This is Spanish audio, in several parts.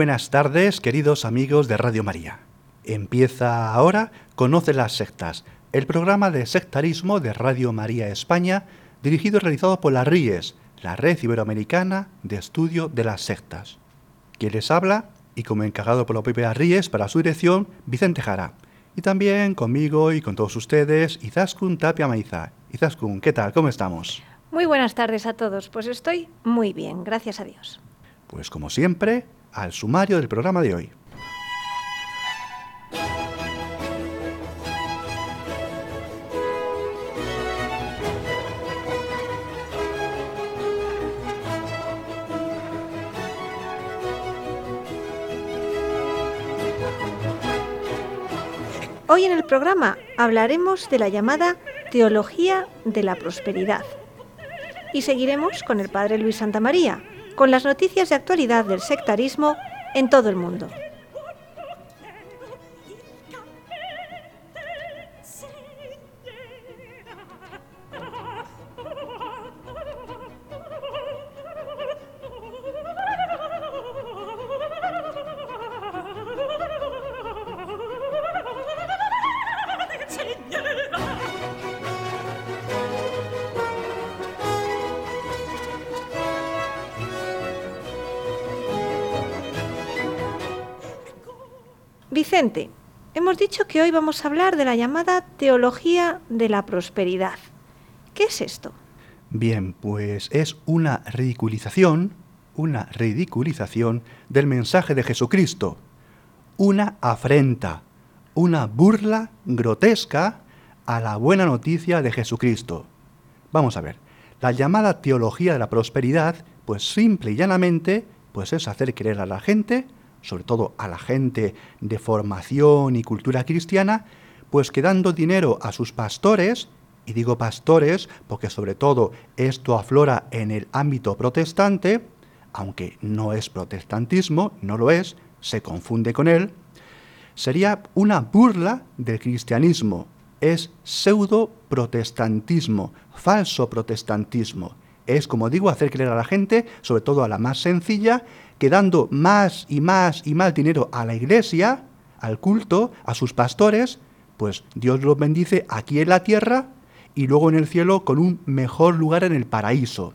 Buenas tardes, queridos amigos de Radio María. Empieza ahora Conoce las sectas, el programa de sectarismo de Radio María España, dirigido y realizado por la RIES, la Red Iberoamericana de Estudio de las Sectas. Quien les habla, y como encargado por la propia RIES para su dirección, Vicente Jara. Y también conmigo y con todos ustedes, Izaskun Tapia Maiza. Izaskun, ¿qué tal? ¿Cómo estamos? Muy buenas tardes a todos. Pues estoy muy bien, gracias a Dios. Pues como siempre, al sumario del programa de hoy. Hoy en el programa hablaremos de la llamada Teología de la Prosperidad. Y seguiremos con el Padre Luis Santa María, con las noticias de actualidad del sectarismo en todo el mundo. Hemos dicho que hoy vamos a hablar de la llamada teología de la prosperidad. ¿Qué es esto? Bien, pues es una ridiculización, una ridiculización del mensaje de Jesucristo, una afrenta, una burla grotesca a la buena noticia de Jesucristo. Vamos a ver, la llamada teología de la prosperidad, pues simple y llanamente, pues es hacer creer a la gente sobre todo a la gente de formación y cultura cristiana, pues que dando dinero a sus pastores, y digo pastores porque sobre todo esto aflora en el ámbito protestante, aunque no es protestantismo, no lo es, se confunde con él, sería una burla del cristianismo, es pseudo protestantismo, falso protestantismo. Es, como digo, hacer creer a la gente, sobre todo a la más sencilla, que dando más y más y más dinero a la iglesia, al culto, a sus pastores, pues Dios los bendice aquí en la tierra y luego en el cielo con un mejor lugar en el paraíso.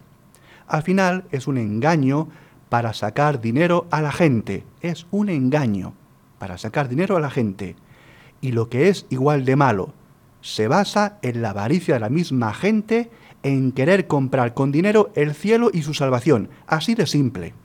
Al final es un engaño para sacar dinero a la gente. Es un engaño para sacar dinero a la gente. Y lo que es igual de malo, se basa en la avaricia de la misma gente en querer comprar con dinero el cielo y su salvación. Así de simple.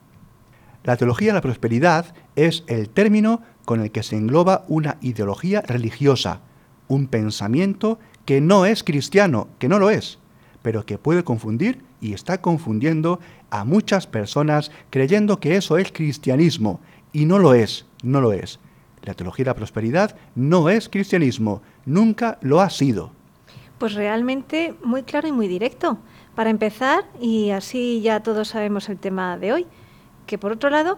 La teología de la prosperidad es el término con el que se engloba una ideología religiosa, un pensamiento que no es cristiano, que no lo es, pero que puede confundir y está confundiendo a muchas personas creyendo que eso es cristianismo, y no lo es, no lo es. La teología de la prosperidad no es cristianismo, nunca lo ha sido. Pues realmente muy claro y muy directo. Para empezar, y así ya todos sabemos el tema de hoy, que por otro lado,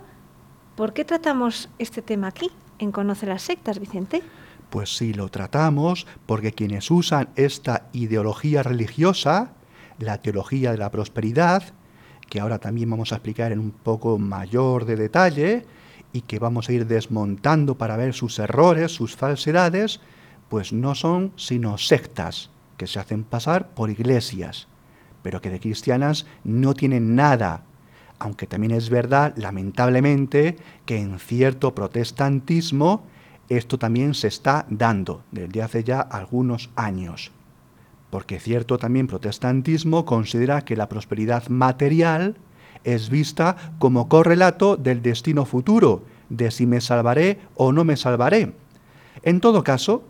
¿por qué tratamos este tema aquí, en Conoce las sectas, Vicente? Pues sí, lo tratamos porque quienes usan esta ideología religiosa, la teología de la prosperidad, que ahora también vamos a explicar en un poco mayor de detalle y que vamos a ir desmontando para ver sus errores, sus falsedades, pues no son sino sectas que se hacen pasar por iglesias, pero que de cristianas no tienen nada, aunque también es verdad, lamentablemente, que en cierto protestantismo esto también se está dando desde hace ya algunos años. Porque cierto también protestantismo considera que la prosperidad material es vista como correlato del destino futuro, de si me salvaré o no me salvaré. En todo caso,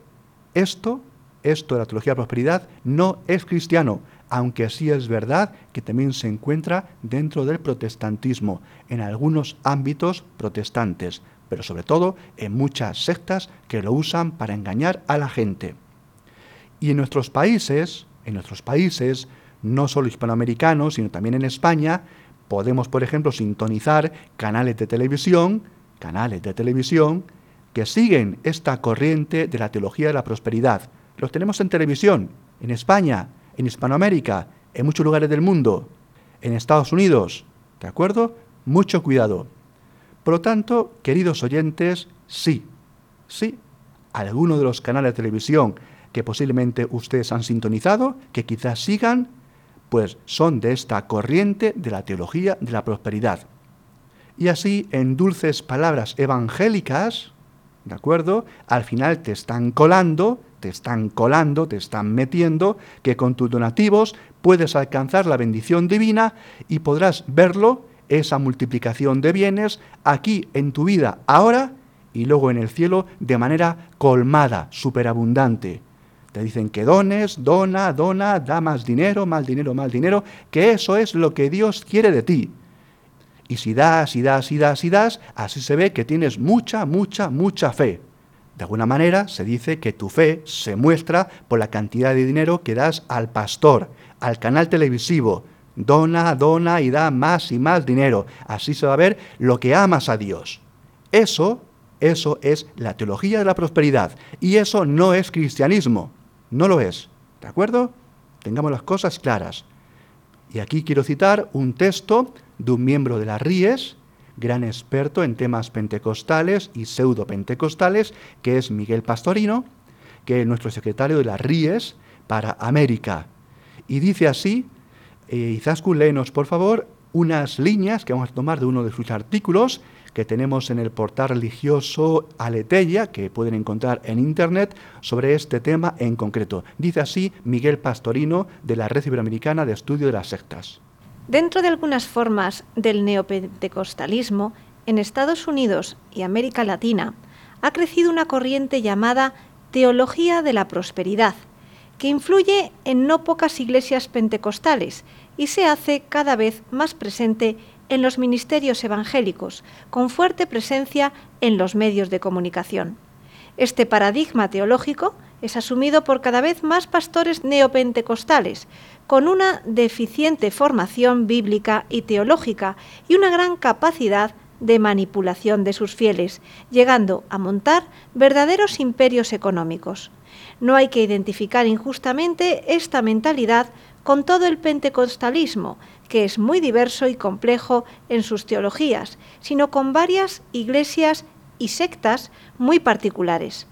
esto, esto de la teología de la prosperidad, no es cristiano, aunque sí es verdad que también se encuentra dentro del protestantismo, en algunos ámbitos protestantes, pero sobre todo en muchas sectas que lo usan para engañar a la gente. Y en nuestros países, en nuestros países, no solo hispanoamericanos, sino también en España, podemos, por ejemplo, sintonizar canales de televisión, canales de televisión que siguen esta corriente de la teología de la prosperidad. Los tenemos en televisión, en España, en Hispanoamérica, en muchos lugares del mundo, en Estados Unidos. ¿De acuerdo? Mucho cuidado. Por lo tanto, queridos oyentes, sí, sí, algunos de los canales de televisión que posiblemente ustedes han sintonizado, que quizás sigan, pues son de esta corriente de la teología de la prosperidad. Y así, en dulces palabras evangélicas, ¿de acuerdo? Al final te están colando te están colando, te están metiendo, que con tus donativos puedes alcanzar la bendición divina y podrás verlo, esa multiplicación de bienes, aquí en tu vida ahora y luego en el cielo de manera colmada, superabundante. Te dicen que dones, dona, dona, da más dinero, más dinero, más dinero, que eso es lo que Dios quiere de ti. Y si das y das y das y das, así se ve que tienes mucha, mucha, mucha fe. De alguna manera se dice que tu fe se muestra por la cantidad de dinero que das al pastor, al canal televisivo. Dona, dona y da más y más dinero. Así se va a ver lo que amas a Dios. Eso, eso es la teología de la prosperidad. Y eso no es cristianismo. No lo es. ¿De acuerdo? Tengamos las cosas claras. Y aquí quiero citar un texto de un miembro de las RIES, gran experto en temas pentecostales y pseudo-pentecostales, que es Miguel Pastorino, que es nuestro secretario de las RIES para América. Y dice así, eh, Izaskun, léenos por favor unas líneas que vamos a tomar de uno de sus artículos que tenemos en el portal religioso Aleteia, que pueden encontrar en internet, sobre este tema en concreto. Dice así Miguel Pastorino de la Red Iberoamericana de Estudio de las Sectas. Dentro de algunas formas del neopentecostalismo, en Estados Unidos y América Latina, ha crecido una corriente llamada Teología de la Prosperidad, que influye en no pocas iglesias pentecostales y se hace cada vez más presente en los ministerios evangélicos, con fuerte presencia en los medios de comunicación. Este paradigma teológico es asumido por cada vez más pastores neopentecostales, con una deficiente formación bíblica y teológica y una gran capacidad de manipulación de sus fieles, llegando a montar verdaderos imperios económicos. No hay que identificar injustamente esta mentalidad con todo el pentecostalismo, que es muy diverso y complejo en sus teologías, sino con varias iglesias y sectas muy particulares.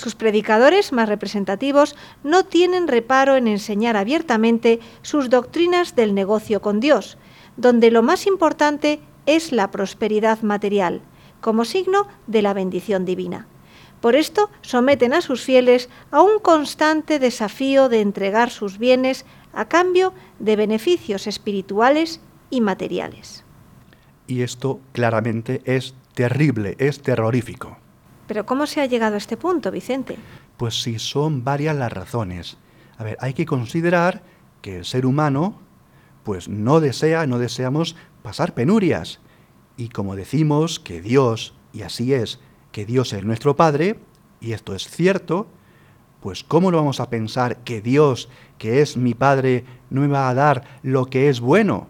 Sus predicadores más representativos no tienen reparo en enseñar abiertamente sus doctrinas del negocio con Dios, donde lo más importante es la prosperidad material, como signo de la bendición divina. Por esto someten a sus fieles a un constante desafío de entregar sus bienes a cambio de beneficios espirituales y materiales. Y esto claramente es terrible, es terrorífico. Pero ¿cómo se ha llegado a este punto, Vicente? Pues sí, son varias las razones. A ver, hay que considerar que el ser humano pues no desea, no deseamos pasar penurias. Y como decimos que Dios, y así es, que Dios es nuestro Padre, y esto es cierto, pues ¿cómo no vamos a pensar que Dios, que es mi Padre, no me va a dar lo que es bueno?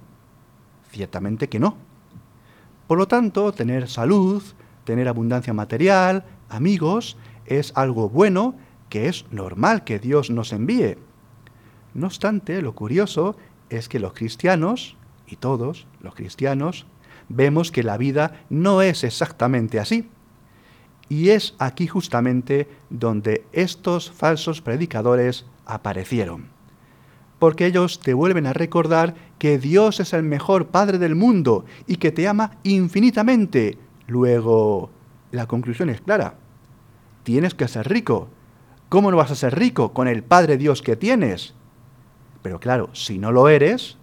Ciertamente que no. Por lo tanto, tener salud, tener abundancia material, amigos, es algo bueno que es normal que Dios nos envíe. No obstante, lo curioso es que los cristianos, y todos los cristianos, vemos que la vida no es exactamente así. Y es aquí justamente donde estos falsos predicadores aparecieron. Porque ellos te vuelven a recordar que Dios es el mejor Padre del mundo y que te ama infinitamente, Luego, la conclusión es clara. Tienes que ser rico. ¿Cómo no vas a ser rico con el Padre Dios que tienes? Pero claro, si no lo eres,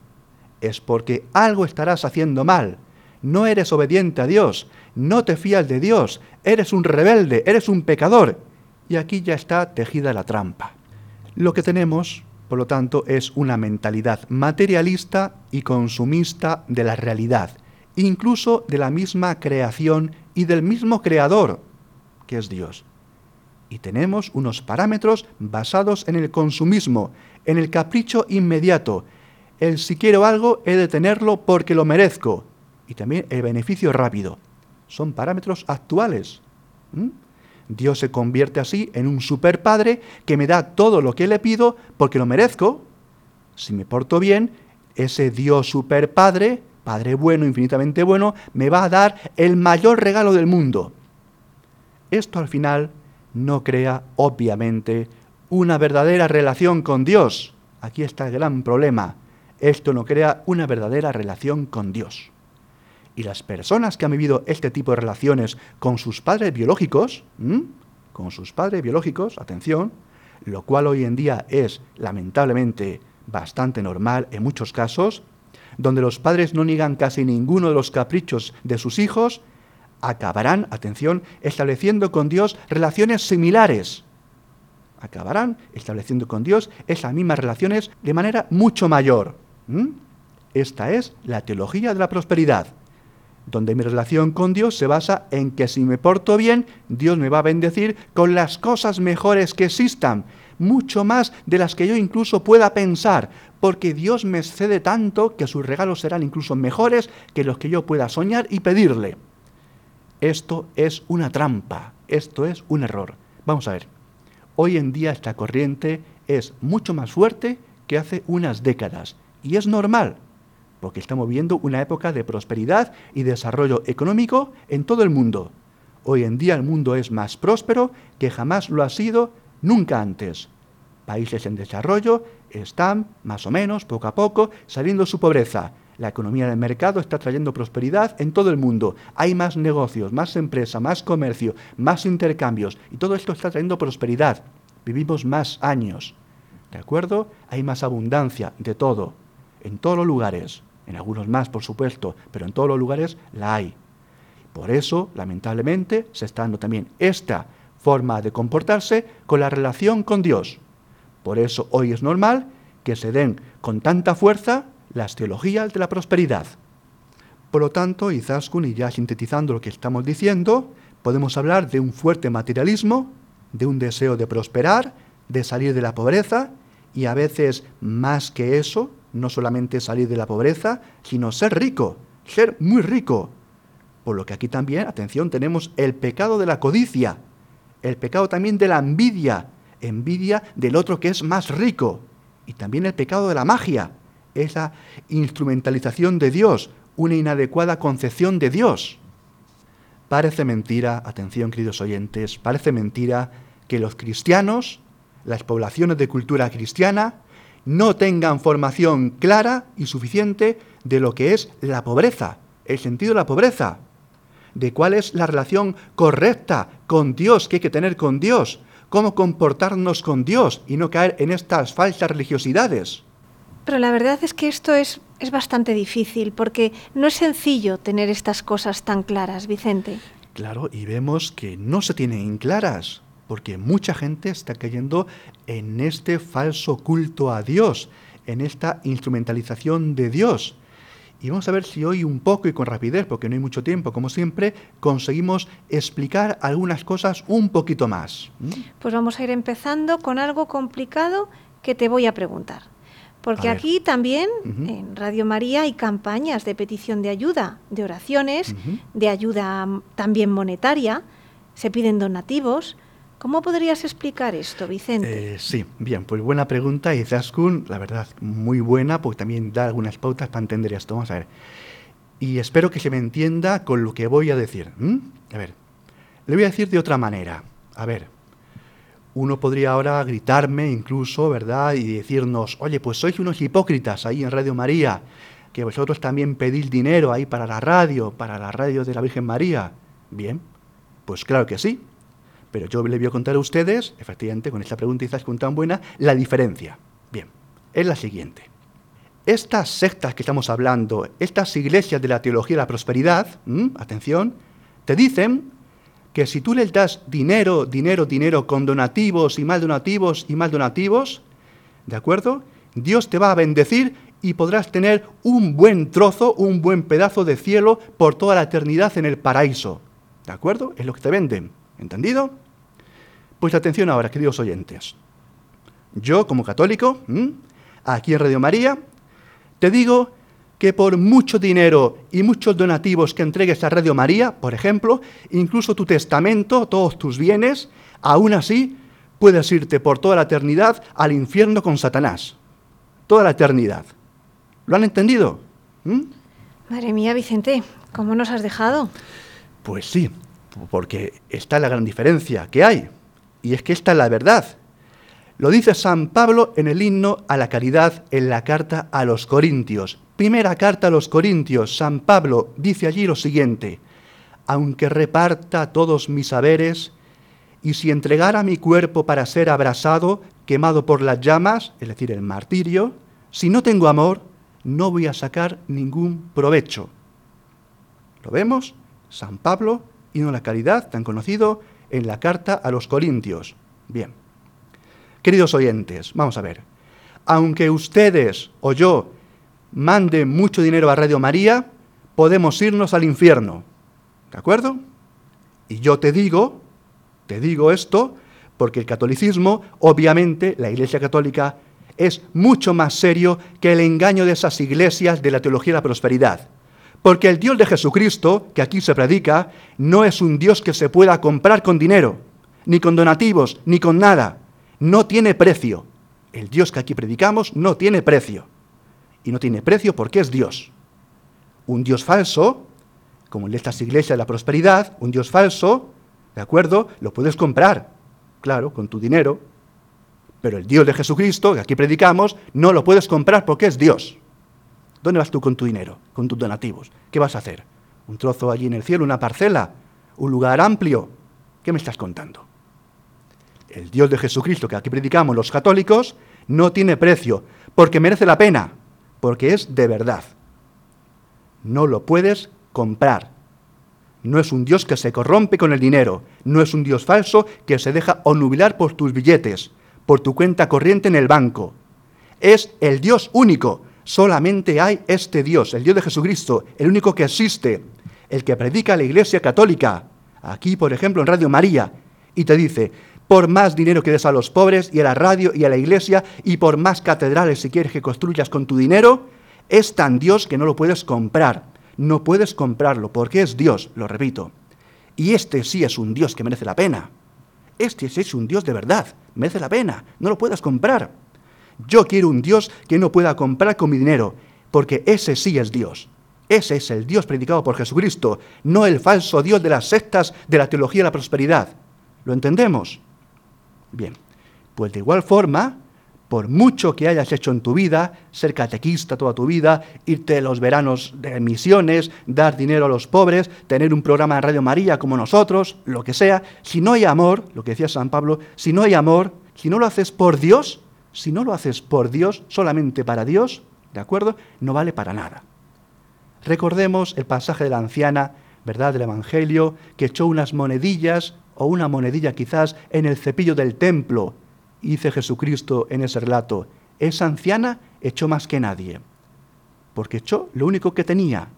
es porque algo estarás haciendo mal. No eres obediente a Dios, no te fías de Dios, eres un rebelde, eres un pecador. Y aquí ya está tejida la trampa. Lo que tenemos Por lo tanto, es una mentalidad materialista y consumista de la realidad, incluso de la misma creación y del mismo creador, que es Dios. Y tenemos unos parámetros basados en el consumismo, en el capricho inmediato. El si quiero algo he de tenerlo porque lo merezco. Y también el beneficio rápido. Son parámetros actuales. Dios se convierte así en un super padre que me da todo lo que le pido porque lo merezco. Si me porto bien, ese Dios super padre, bueno, infinitamente bueno, me va a dar el mayor regalo del mundo. Esto al final no crea, obviamente, una verdadera relación con Dios. Aquí está el gran problema. Esto no crea una verdadera relación con Dios. Y las personas que han vivido este tipo de relaciones con sus padres biológicos, con sus padres biológicos, atención, lo cual hoy en día es lamentablemente bastante normal en muchos casos, donde los padres no niegan casi ninguno de los caprichos de sus hijos, acabarán, atención, estableciendo con Dios relaciones similares. Acabarán estableciendo con Dios esas mismas relaciones de manera mucho mayor. Esta es la teología de la prosperidad donde mi relación con Dios se basa en que si me porto bien, Dios me va a bendecir con las cosas mejores que existan, mucho más de las que yo incluso pueda pensar, porque Dios me excede tanto que sus regalos serán incluso mejores que los que yo pueda soñar y pedirle. Esto es una trampa, esto es un error. Vamos a ver, hoy en día esta corriente es mucho más fuerte que hace unas décadas, y es normal, porque estamos viviendo una época de prosperidad y desarrollo económico en todo el mundo. Hoy en día el mundo es más próspero que jamás lo ha sido nunca antes. Países en desarrollo están, más o menos, poco a poco, saliendo de su pobreza. La economía del mercado está trayendo prosperidad en todo el mundo. Hay más negocios, más empresa, más comercio, más intercambios. Y todo esto está trayendo prosperidad. Vivimos más años. ¿De acuerdo? Hay más abundancia de todo, en todos los lugares en algunos más, por supuesto, pero en todos los lugares la hay. Por eso, lamentablemente, se está dando también esta forma de comportarse con la relación con Dios. Por eso hoy es normal que se den con tanta fuerza las teologías de la prosperidad. Por lo tanto, Izaskun, y ya sintetizando lo que estamos diciendo, podemos hablar de un fuerte materialismo, de un deseo de prosperar, de salir de la pobreza, y a veces más que eso, no solamente salir de la pobreza, sino ser rico, ser muy rico. Por lo que aquí también, atención, tenemos el pecado de la codicia, el pecado también de la envidia, envidia del otro que es más rico, y también el pecado de la magia, esa instrumentalización de Dios, una inadecuada concepción de Dios. Parece mentira, atención queridos oyentes, parece mentira que los cristianos, las poblaciones de cultura cristiana, no tengan formación clara y suficiente de lo que es la pobreza, el sentido de la pobreza, de cuál es la relación correcta con Dios que hay que tener con Dios, cómo comportarnos con Dios y no caer en estas falsas religiosidades. Pero la verdad es que esto es, es bastante difícil porque no es sencillo tener estas cosas tan claras, Vicente. Claro, y vemos que no se tienen claras porque mucha gente está cayendo en este falso culto a Dios, en esta instrumentalización de Dios. Y vamos a ver si hoy un poco y con rapidez, porque no hay mucho tiempo, como siempre, conseguimos explicar algunas cosas un poquito más. ¿Mm? Pues vamos a ir empezando con algo complicado que te voy a preguntar. Porque aquí también, en Radio María, hay campañas de petición de ayuda, de oraciones, de ayuda también monetaria, se piden donativos. ¿Cómo podrías explicar esto, Vicente? Eh, sí, bien, pues buena pregunta y Zaskun, la verdad, muy buena, porque también da algunas pautas para entender esto. Vamos a ver. Y espero que se me entienda con lo que voy a decir. A ver, le voy a decir de otra manera. A ver, uno podría ahora gritarme incluso, ¿verdad? Y decirnos, oye, pues sois unos hipócritas ahí en Radio María, que vosotros también pedís dinero ahí para la radio, para la radio de la Virgen María. Bien, pues claro que sí, pero yo le voy a contar a ustedes, efectivamente, con esta pregunta quizás tan buena, la diferencia. Bien, es la siguiente. Estas sectas que estamos hablando, estas iglesias de la teología de la prosperidad, atención, te dicen que si tú les das dinero, dinero, dinero con donativos y más donativos y más donativos, ¿De acuerdo? Dios te va a bendecir y podrás tener un buen trozo, un buen pedazo de cielo por toda la eternidad en el paraíso. ¿De acuerdo? Es lo que te venden. ¿Entendido? Pues atención ahora, queridos oyentes. Yo, como católico, aquí en Radio María, te digo que por mucho dinero y muchos donativos que entregues a Radio María, por ejemplo, incluso tu testamento, todos tus bienes, aún así puedes irte por toda la eternidad al infierno con Satanás. Toda la eternidad. ¿Lo han entendido? ¿Mm? Madre mía, Vicente, ¿cómo nos has dejado? Pues sí, porque está la gran diferencia que hay. Y es que esta es la verdad. Lo dice San Pablo en el himno a la caridad en la carta a los Corintios. Primera carta a los Corintios, San Pablo dice allí lo siguiente, aunque reparta todos mis saberes, y si entregara mi cuerpo para ser abrasado, quemado por las llamas, es decir, el martirio, si no tengo amor, no voy a sacar ningún provecho. ¿Lo vemos? San Pablo, a la caridad, tan conocido en la carta a los Corintios. Bien. Queridos oyentes, vamos a ver. Aunque ustedes o yo manden mucho dinero a Radio María, podemos irnos al infierno. ¿De acuerdo? Y yo te digo, te digo esto, porque el catolicismo, obviamente, la Iglesia Católica, es mucho más serio que el engaño de esas iglesias de la teología de la prosperidad. Porque el Dios de Jesucristo, que aquí se predica, no es un Dios que se pueda comprar con dinero, ni con donativos, ni con nada no tiene precio. El Dios que aquí predicamos no tiene precio. Y no tiene precio porque es Dios. Un Dios falso, como de estas iglesias de la prosperidad, un Dios falso, ¿de acuerdo? Lo puedes comprar, claro, con tu dinero. Pero el Dios de Jesucristo, que aquí predicamos, no lo puedes comprar porque es Dios. ¿Dónde vas tú con tu dinero, con tus donativos? ¿Qué vas a hacer? ¿Un trozo allí en el cielo, una parcela? ¿Un lugar amplio? ¿Qué me estás contando? el Dios de Jesucristo que aquí predicamos los católicos, no tiene precio, porque merece la pena, porque es de verdad. No lo puedes comprar. No es un Dios que se corrompe con el dinero, no es un Dios falso que se deja onubilar por tus billetes, por tu cuenta corriente en el banco. Es el Dios único. Solamente hay este Dios, el Dios de Jesucristo, el único que existe, el que predica la Iglesia Católica. Aquí, por ejemplo, en Radio María, y te dice, por más dinero que des a los pobres y a la radio y a la iglesia y por más catedrales si quieres que construyas con tu dinero, es tan Dios que no lo puedes comprar. No puedes comprarlo porque es Dios, lo repito. Y este sí es un Dios que merece la pena. Este sí es un Dios de verdad, merece la pena, no lo puedes comprar. Yo quiero un Dios que no pueda comprar con mi dinero, porque ese sí es Dios. Ese es el Dios predicado por Jesucristo, no el falso Dios de las sectas de la teología de la prosperidad. ¿Lo entendemos? Bien, pues de igual forma, por mucho que hayas hecho en tu vida, ser catequista toda tu vida, irte los veranos de misiones, dar dinero a los pobres, tener un programa de Radio María como nosotros, lo que sea, si no hay amor, lo que decía San Pablo, si no hay amor, si no lo haces por Dios, si no lo haces por Dios, solamente para Dios, ¿de acuerdo? No vale para nada. Recordemos el pasaje de la anciana, ¿verdad?, del Evangelio, que echó unas monedillas o una monedilla quizás en el cepillo del templo, dice Jesucristo en ese relato. Esa anciana echó más que nadie, porque echó lo único que tenía.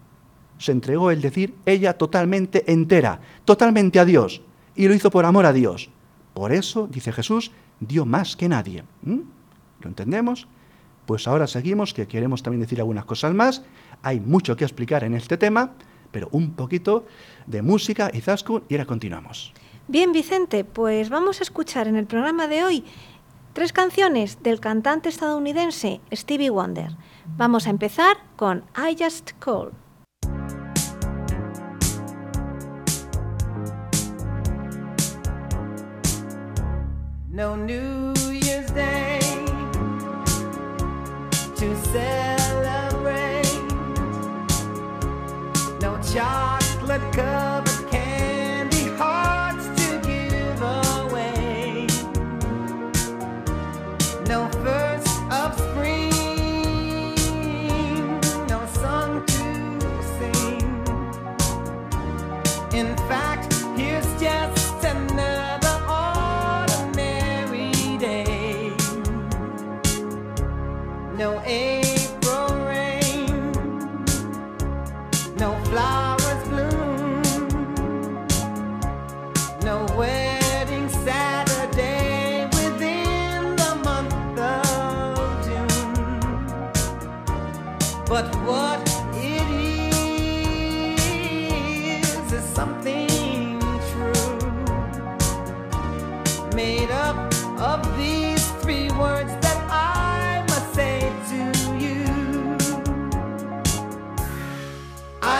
Se entregó, el decir, ella totalmente entera, totalmente a Dios, y lo hizo por amor a Dios. Por eso, dice Jesús, dio más que nadie. ¿Lo entendemos? Pues ahora seguimos, que queremos también decir algunas cosas más. Hay mucho que explicar en este tema, pero un poquito de música y zascun y ahora continuamos. Bien, Vicente, pues vamos a escuchar en el programa de hoy tres canciones del cantante estadounidense Stevie Wonder. Vamos a empezar con I Just Call. No New to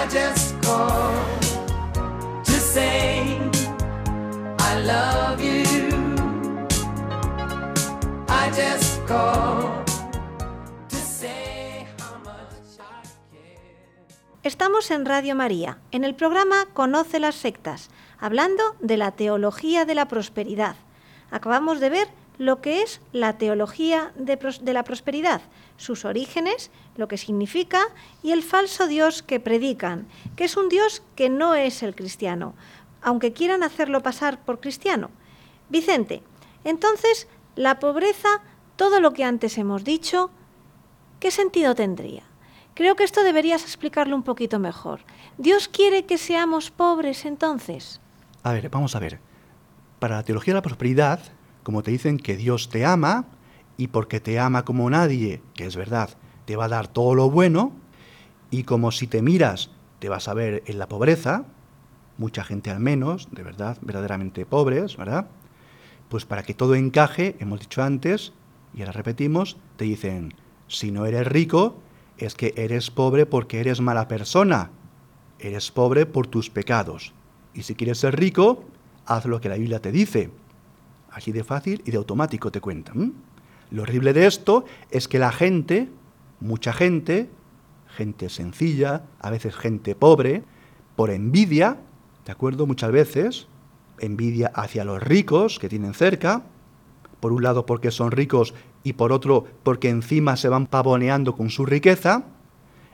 Just to say I love you. I just. Estamos en Radio María, en el programa Conoce las sectas, hablando de la teología de la prosperidad. Acabamos de ver lo que es la teología de, la prosperidad, sus orígenes, lo que significa y el falso Dios que predican, que es un Dios que no es el cristiano, aunque quieran hacerlo pasar por cristiano. Vicente, entonces, la pobreza, todo lo que antes hemos dicho, ¿qué sentido tendría? Creo que esto deberías explicarlo un poquito mejor. ¿Dios quiere que seamos pobres entonces? A ver, vamos a ver. Para la teología de la prosperidad, como te dicen que Dios te ama, y porque te ama como nadie, que es verdad, te va a dar todo lo bueno, y como si te miras, te vas a ver en la pobreza, mucha gente al menos, de verdad, verdaderamente pobres, ¿verdad? Pues para que todo encaje, hemos dicho antes, y ahora repetimos, te dicen, si no eres rico, es que eres pobre porque eres mala persona, eres pobre por tus pecados. Y si quieres ser rico, haz lo que la Biblia te dice. Así de fácil y de automático te cuentan. Lo horrible de esto es que la gente, mucha gente, gente sencilla, a veces gente pobre, por envidia, ¿de acuerdo? Muchas veces, envidia hacia los ricos que tienen cerca, por un lado porque son ricos y por otro porque encima se van pavoneando con su riqueza,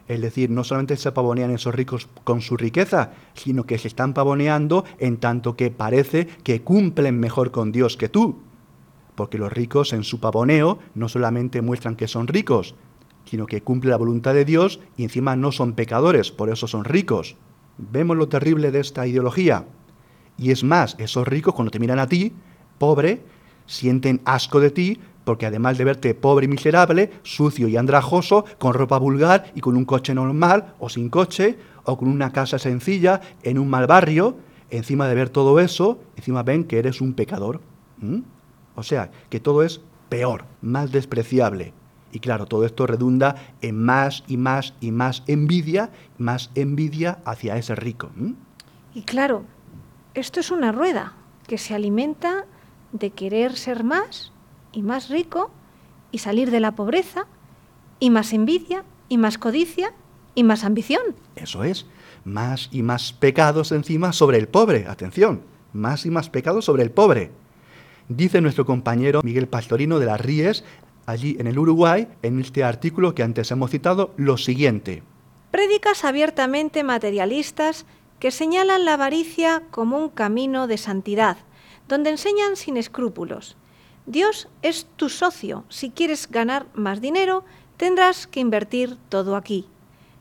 es decir, no solamente se pavonean esos ricos con su riqueza, sino que se están pavoneando en tanto que parece que cumplen mejor con Dios que tú. Porque los ricos en su pavoneo no solamente muestran que son ricos, sino que cumplen la voluntad de Dios y encima no son pecadores, por eso son ricos. Vemos lo terrible de esta ideología. Y es más, esos ricos cuando te miran a ti, pobre, sienten asco de ti porque además de verte pobre y miserable, sucio y andrajoso, con ropa vulgar y con un coche normal o sin coche, o con una casa sencilla en un mal barrio, encima de ver todo eso, encima ven que eres un pecador. ¿Mm? O sea, que todo es peor, más despreciable. Y claro, todo esto redunda en más y más y más envidia, más envidia hacia ese rico. ¿Mm? Y claro, esto es una rueda que se alimenta de querer ser más y más rico y salir de la pobreza y más envidia y más codicia y más ambición. Eso es, más y más pecados encima sobre el pobre. Atención, más y más pecados sobre el pobre. Dice nuestro compañero Miguel Pastorino de las Ríes, allí en el Uruguay, en este artículo que antes hemos citado, lo siguiente. Prédicas abiertamente materialistas que señalan la avaricia como un camino de santidad, donde enseñan sin escrúpulos. Dios es tu socio. Si quieres ganar más dinero, tendrás que invertir todo aquí.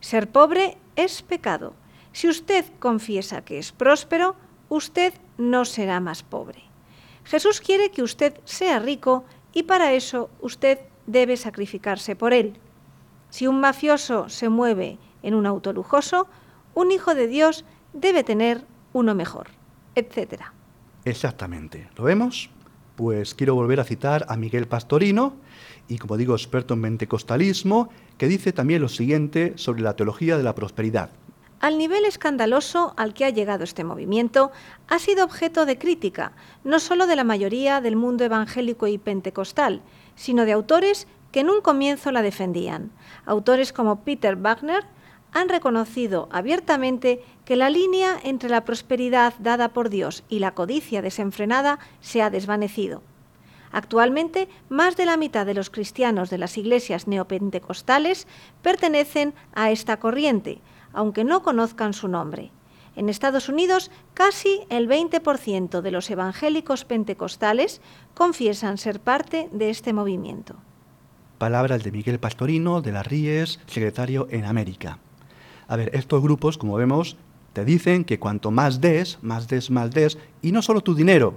Ser pobre es pecado. Si usted confiesa que es próspero, usted no será más pobre. Jesús quiere que usted sea rico y para eso usted debe sacrificarse por él. Si un mafioso se mueve en un auto lujoso, un hijo de Dios debe tener uno mejor, etc. Exactamente. ¿Lo vemos? Pues quiero volver a citar a Miguel Pastorino, y como digo, experto en pentecostalismo, que dice también lo siguiente sobre la teología de la prosperidad. Al nivel escandaloso al que ha llegado este movimiento, ha sido objeto de crítica, no solo de la mayoría del mundo evangélico y pentecostal, sino de autores que en un comienzo la defendían. Autores como Peter Wagner han reconocido abiertamente que la línea entre la prosperidad dada por Dios y la codicia desenfrenada se ha desvanecido. Actualmente, más de la mitad de los cristianos de las iglesias neopentecostales pertenecen a esta corriente, aunque no conozcan su nombre. En Estados Unidos, casi el 20% de los evangélicos pentecostales confiesan ser parte de este movimiento. Palabras de Miguel Pastorino de las Ríes, secretario en América. A ver, estos grupos, como vemos, te dicen que cuanto más des, más des, más des, y no solo tu dinero,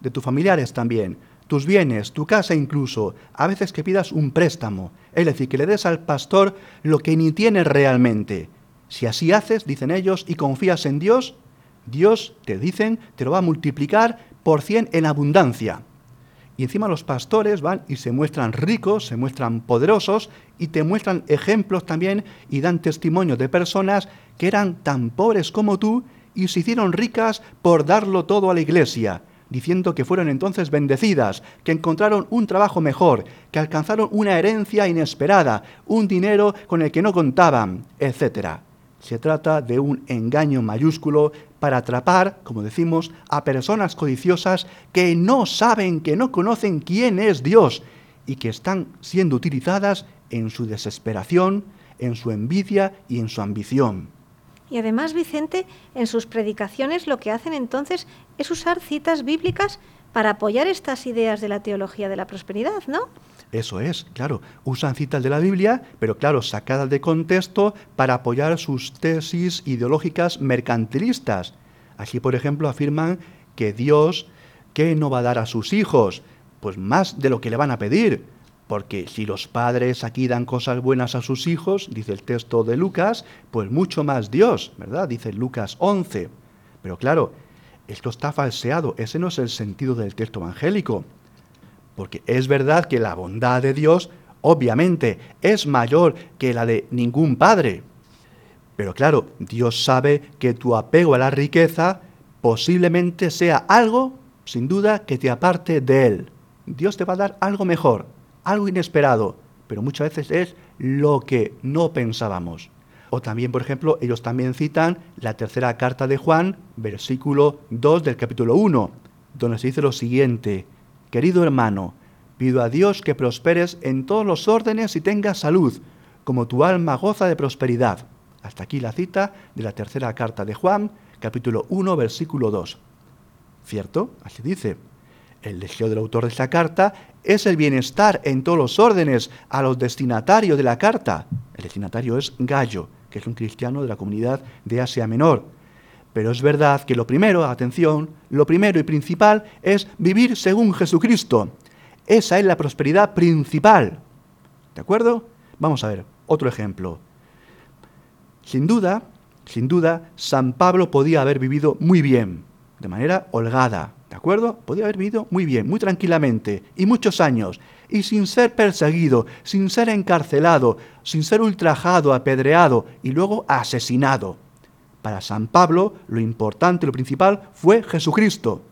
de tus familiares también, tus bienes, tu casa incluso, a veces que pidas un préstamo, es decir, que le des al pastor lo que ni tienes realmente. Si así haces, dicen ellos, y confías en Dios, Dios, te dicen, te lo va a multiplicar por cien en abundancia. Y encima los pastores van y se muestran ricos, se muestran poderosos y te muestran ejemplos también y dan testimonio de personas que eran tan pobres como tú y se hicieron ricas por darlo todo a la iglesia, diciendo que fueron entonces bendecidas, que encontraron un trabajo mejor, que alcanzaron una herencia inesperada, un dinero con el que no contaban, etc. Se trata de un engaño mayúsculo para atrapar, como decimos, a personas codiciosas que no saben, que no conocen quién es Dios y que están siendo utilizadas en su desesperación, en su envidia y en su ambición. Y además, Vicente, en sus predicaciones lo que hacen entonces es usar citas bíblicas para apoyar estas ideas de la teología de la prosperidad, ¿no? Eso es, claro, usan citas de la Biblia, pero claro, sacadas de contexto para apoyar sus tesis ideológicas mercantilistas. Aquí, por ejemplo, afirman que Dios, ¿qué no va a dar a sus hijos? Pues más de lo que le van a pedir. Porque si los padres aquí dan cosas buenas a sus hijos, dice el texto de Lucas, pues mucho más Dios, ¿verdad? Dice Lucas 11. Pero claro, esto está falseado, ese no es el sentido del texto evangélico. Porque es verdad que la bondad de Dios obviamente es mayor que la de ningún padre. Pero claro, Dios sabe que tu apego a la riqueza posiblemente sea algo, sin duda, que te aparte de Él. Dios te va a dar algo mejor, algo inesperado, pero muchas veces es lo que no pensábamos. O también, por ejemplo, ellos también citan la tercera carta de Juan, versículo 2 del capítulo 1, donde se dice lo siguiente, Querido hermano, pido a Dios que prosperes en todos los órdenes y tengas salud, como tu alma goza de prosperidad. Hasta aquí la cita de la tercera carta de Juan, capítulo 1, versículo 2. ¿Cierto? Así dice. El deseo del autor de esta carta es el bienestar en todos los órdenes a los destinatarios de la carta. El destinatario es Gallo, que es un cristiano de la comunidad de Asia Menor. Pero es verdad que lo primero, atención, lo primero y principal es vivir según Jesucristo. Esa es la prosperidad principal. ¿De acuerdo? Vamos a ver otro ejemplo. Sin duda, sin duda, San Pablo podía haber vivido muy bien, de manera holgada, ¿de acuerdo? Podía haber vivido muy bien, muy tranquilamente, y muchos años, y sin ser perseguido, sin ser encarcelado, sin ser ultrajado, apedreado y luego asesinado. Para San Pablo lo importante, lo principal fue Jesucristo.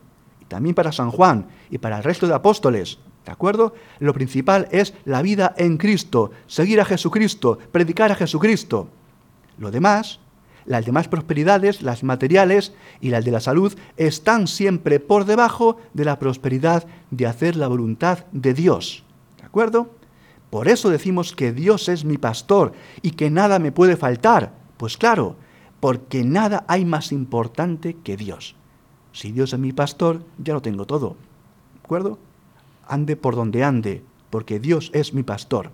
Y también para San Juan y para el resto de apóstoles. ¿De acuerdo? Lo principal es la vida en Cristo, seguir a Jesucristo, predicar a Jesucristo. Lo demás, las demás prosperidades, las materiales y las de la salud, están siempre por debajo de la prosperidad de hacer la voluntad de Dios. ¿De acuerdo? Por eso decimos que Dios es mi pastor y que nada me puede faltar. Pues claro, porque nada hay más importante que Dios. Si Dios es mi pastor, ya lo tengo todo. ¿De acuerdo? Ande por donde ande, porque Dios es mi pastor.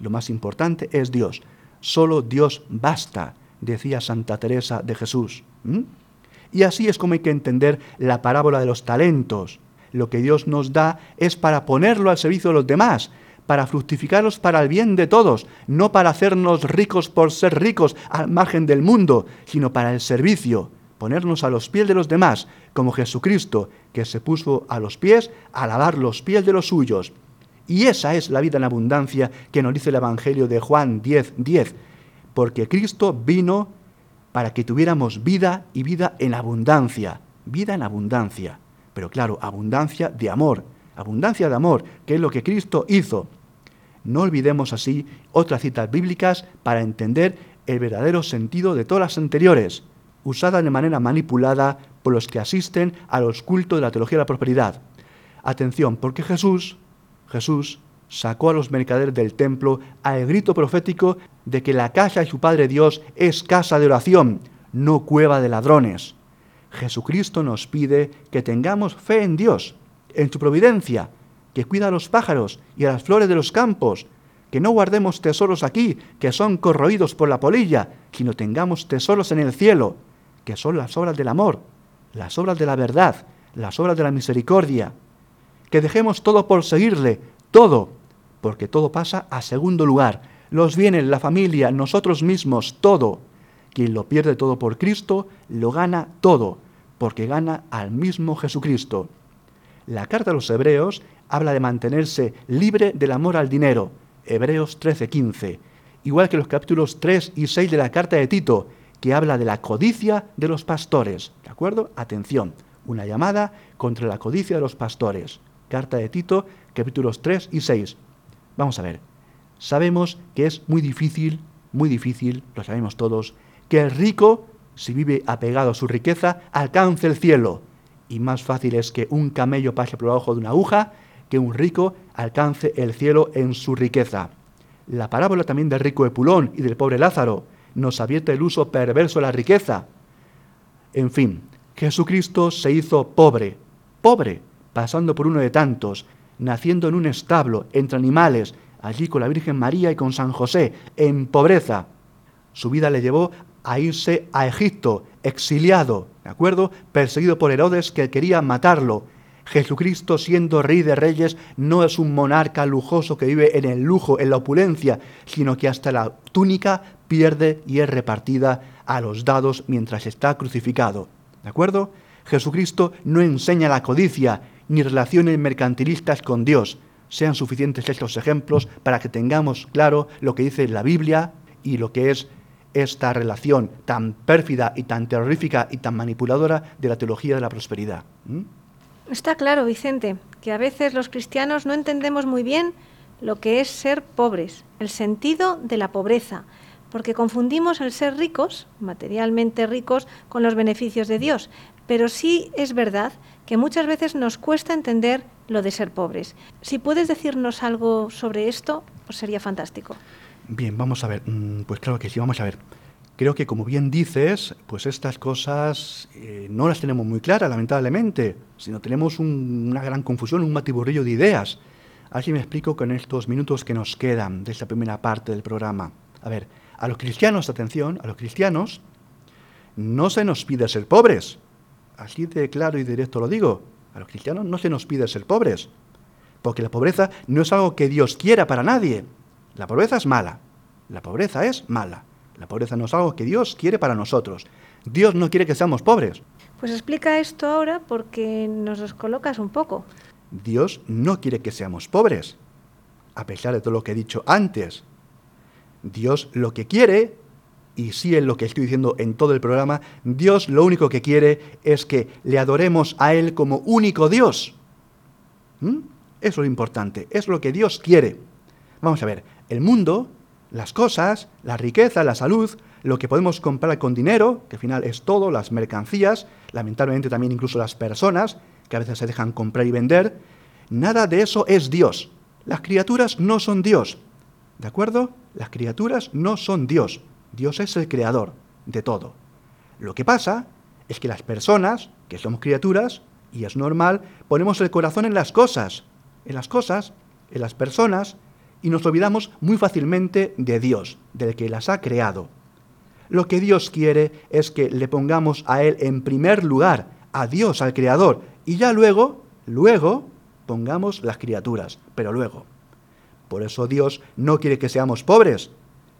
Lo más importante es Dios. Solo Dios basta, decía Santa Teresa de Jesús. Y así es como hay que entender la parábola de los talentos. Lo que Dios nos da es para ponerlo al servicio de los demás, para fructificarlos para el bien de todos, no para hacernos ricos por ser ricos al margen del mundo, sino para el servicio, ponernos a los pies de los demás, como Jesucristo, que se puso a los pies a lavar los pies de los suyos. Y esa es la vida en abundancia que nos dice el Evangelio de Juan 10, 10, porque Cristo vino para que tuviéramos vida y vida en abundancia, vida en abundancia, pero claro, abundancia de amor, abundancia de amor, que es lo que Cristo hizo. No olvidemos así otras citas bíblicas para entender el verdadero sentido de todas las anteriores, usadas de manera manipulada por los que asisten a los cultos de la teología de la prosperidad. Atención, porque Jesús, Jesús sacó a los mercaderes del templo al grito profético de que la casa de su Padre Dios es casa de oración, no cueva de ladrones. Jesucristo nos pide que tengamos fe en Dios, en su providencia, que cuida a los pájaros y a las flores de los campos, que no guardemos tesoros aquí, que son corroídos por la polilla, sino tengamos tesoros en el cielo, que son las obras del amor, las obras de la verdad, las obras de la misericordia, que dejemos todo por seguirle, todo, porque todo pasa a segundo lugar. Los bienes, la familia, nosotros mismos, todo. Quien lo pierde todo por Cristo, lo gana todo, porque gana al mismo Jesucristo. La carta a los hebreos habla de mantenerse libre del amor al dinero, Hebreos 13:15, igual que los capítulos 3 y 6 de la carta de Tito, que habla de la codicia de los pastores. ¿De acuerdo? Atención, una llamada contra la codicia de los pastores. Carta de Tito, capítulos 3 y 6. Vamos a ver. Sabemos que es muy difícil, muy difícil, lo sabemos todos, que el rico, si vive apegado a su riqueza, alcance el cielo. Y más fácil es que un camello pase por debajo de una aguja que un rico alcance el cielo en su riqueza. La parábola también del rico Epulón y del pobre Lázaro nos advierte el uso perverso de la riqueza. En fin, Jesucristo se hizo pobre, pobre, pasando por uno de tantos, naciendo en un establo, entre animales, allí con la Virgen María y con San José, en pobreza. Su vida le llevó a irse a Egipto, exiliado, ¿de acuerdo? Perseguido por Herodes que quería matarlo. Jesucristo, siendo rey de reyes, no es un monarca lujoso que vive en el lujo, en la opulencia, sino que hasta la túnica pierde y es repartida a los dados mientras está crucificado. ¿De acuerdo? Jesucristo no enseña la codicia ni relaciones mercantilistas con Dios. Sean suficientes estos ejemplos para que tengamos claro lo que dice la Biblia y lo que es esta relación tan pérfida y tan terrorífica y tan manipuladora de la teología de la prosperidad. ¿Mm? Está claro, Vicente, que a veces los cristianos no entendemos muy bien lo que es ser pobres, el sentido de la pobreza, porque confundimos el ser ricos, materialmente ricos, con los beneficios de Dios. Pero sí es verdad que muchas veces nos cuesta entender lo de ser pobres. Si puedes decirnos algo sobre esto, pues sería fantástico. Bien, vamos a ver. Mm, Pues claro que sí, vamos a ver. Creo que como bien dices, pues estas cosas eh, no las tenemos muy claras, lamentablemente, sino tenemos un- una gran confusión, un matiburrillo de ideas. Así me explico con estos minutos que nos quedan de esta primera parte del programa. A ver, a los cristianos, atención, a los cristianos, no se nos pide ser pobres. Así de claro y directo lo digo. A los cristianos no se nos pide ser pobres. Porque la pobreza no es algo que Dios quiera para nadie. La pobreza es mala. La pobreza es mala. La pobreza no es algo que Dios quiere para nosotros. Dios no quiere que seamos pobres. Pues explica esto ahora porque nos los colocas un poco. Dios no quiere que seamos pobres. A pesar de todo lo que he dicho antes. Dios lo que quiere, y sí es lo que estoy diciendo en todo el programa, Dios lo único que quiere es que le adoremos a Él como único Dios. ¿Mm? Eso es lo importante, es lo que Dios quiere. Vamos a ver, el mundo, las cosas, la riqueza, la salud, lo que podemos comprar con dinero, que al final es todo, las mercancías, lamentablemente también incluso las personas, que a veces se dejan comprar y vender, nada de eso es Dios. Las criaturas no son Dios. ¿De acuerdo? Las criaturas no son Dios. Dios es el creador de todo. Lo que pasa es que las personas, que somos criaturas, y es normal, ponemos el corazón en las cosas, en las cosas, en las personas, y nos olvidamos muy fácilmente de Dios, del que las ha creado. Lo que Dios quiere es que le pongamos a Él en primer lugar, a Dios, al Creador, y ya luego, luego, pongamos las criaturas, pero luego. Por eso Dios no quiere que seamos pobres,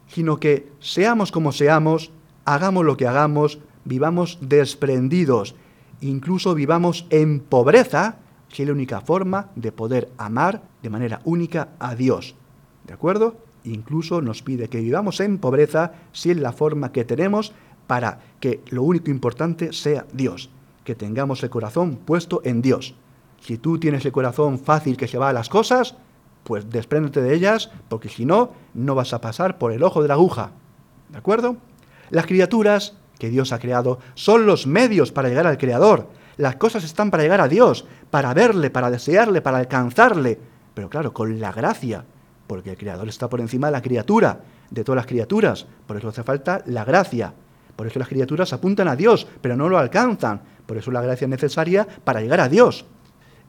sino que seamos como seamos, hagamos lo que hagamos, vivamos desprendidos, incluso vivamos en pobreza, que es la única forma de poder amar de manera única a Dios. ¿De acuerdo? Incluso nos pide que vivamos en pobreza si es la forma que tenemos para que lo único importante sea Dios, que tengamos el corazón puesto en Dios. Si tú tienes el corazón fácil que se va a las cosas, pues despréndete de ellas, porque si no, no vas a pasar por el ojo de la aguja. ¿De acuerdo? Las criaturas que Dios ha creado son los medios para llegar al Creador. Las cosas están para llegar a Dios, para verle, para desearle, para alcanzarle. Pero claro, con la gracia, porque el Creador está por encima de la criatura, de todas las criaturas. Por eso hace falta la gracia. Por eso las criaturas apuntan a Dios, pero no lo alcanzan. Por eso la gracia es necesaria para llegar a Dios.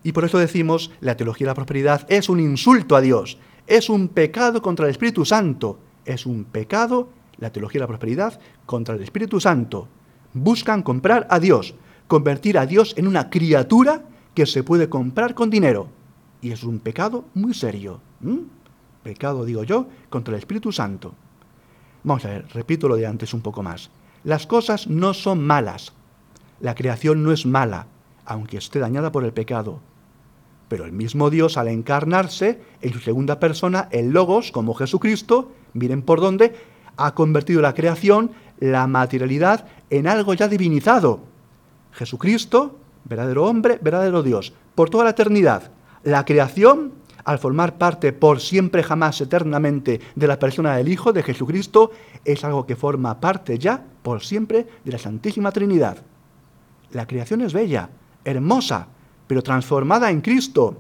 Y por eso decimos, la teología de la prosperidad es un insulto a Dios, es un pecado contra el Espíritu Santo, es un pecado, la teología de la prosperidad, contra el Espíritu Santo. Buscan comprar a Dios, convertir a Dios en una criatura que se puede comprar con dinero. Y es un pecado muy serio. Pecado, digo yo, contra el Espíritu Santo. Vamos a ver, repito lo de antes un poco más. Las cosas no son malas. La creación no es mala, aunque esté dañada por el pecado. Pero el mismo Dios, al encarnarse en su segunda persona, el Logos, como Jesucristo, miren por dónde, ha convertido la creación, la materialidad, en algo ya divinizado. Jesucristo, verdadero hombre, verdadero Dios, por toda la eternidad. La creación, al formar parte por siempre, jamás, eternamente de la persona del Hijo de Jesucristo, es algo que forma parte ya, por siempre, de la Santísima Trinidad. La creación es bella, hermosa, pero transformada en Cristo.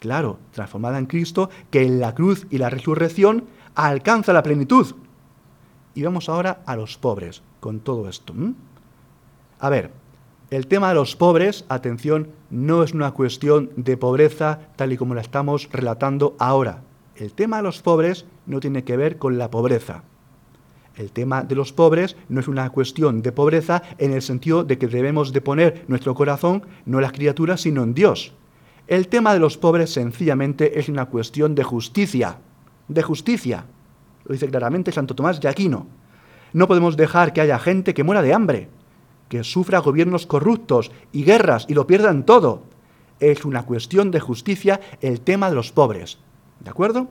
Claro, transformada en Cristo, que en la cruz y la resurrección alcanza la plenitud. Y vamos ahora a los pobres con todo esto. A ver, el tema de los pobres, atención, no es una cuestión de pobreza tal y como la estamos relatando ahora. El tema de los pobres no tiene que ver con la pobreza. El tema de los pobres no es una cuestión de pobreza en el sentido de que debemos de poner nuestro corazón no en las criaturas, sino en Dios. El tema de los pobres sencillamente es una cuestión de justicia, de justicia. Lo dice claramente Santo Tomás de Aquino. No podemos dejar que haya gente que muera de hambre, que sufra gobiernos corruptos y guerras y lo pierdan todo. Es una cuestión de justicia el tema de los pobres. ¿De acuerdo?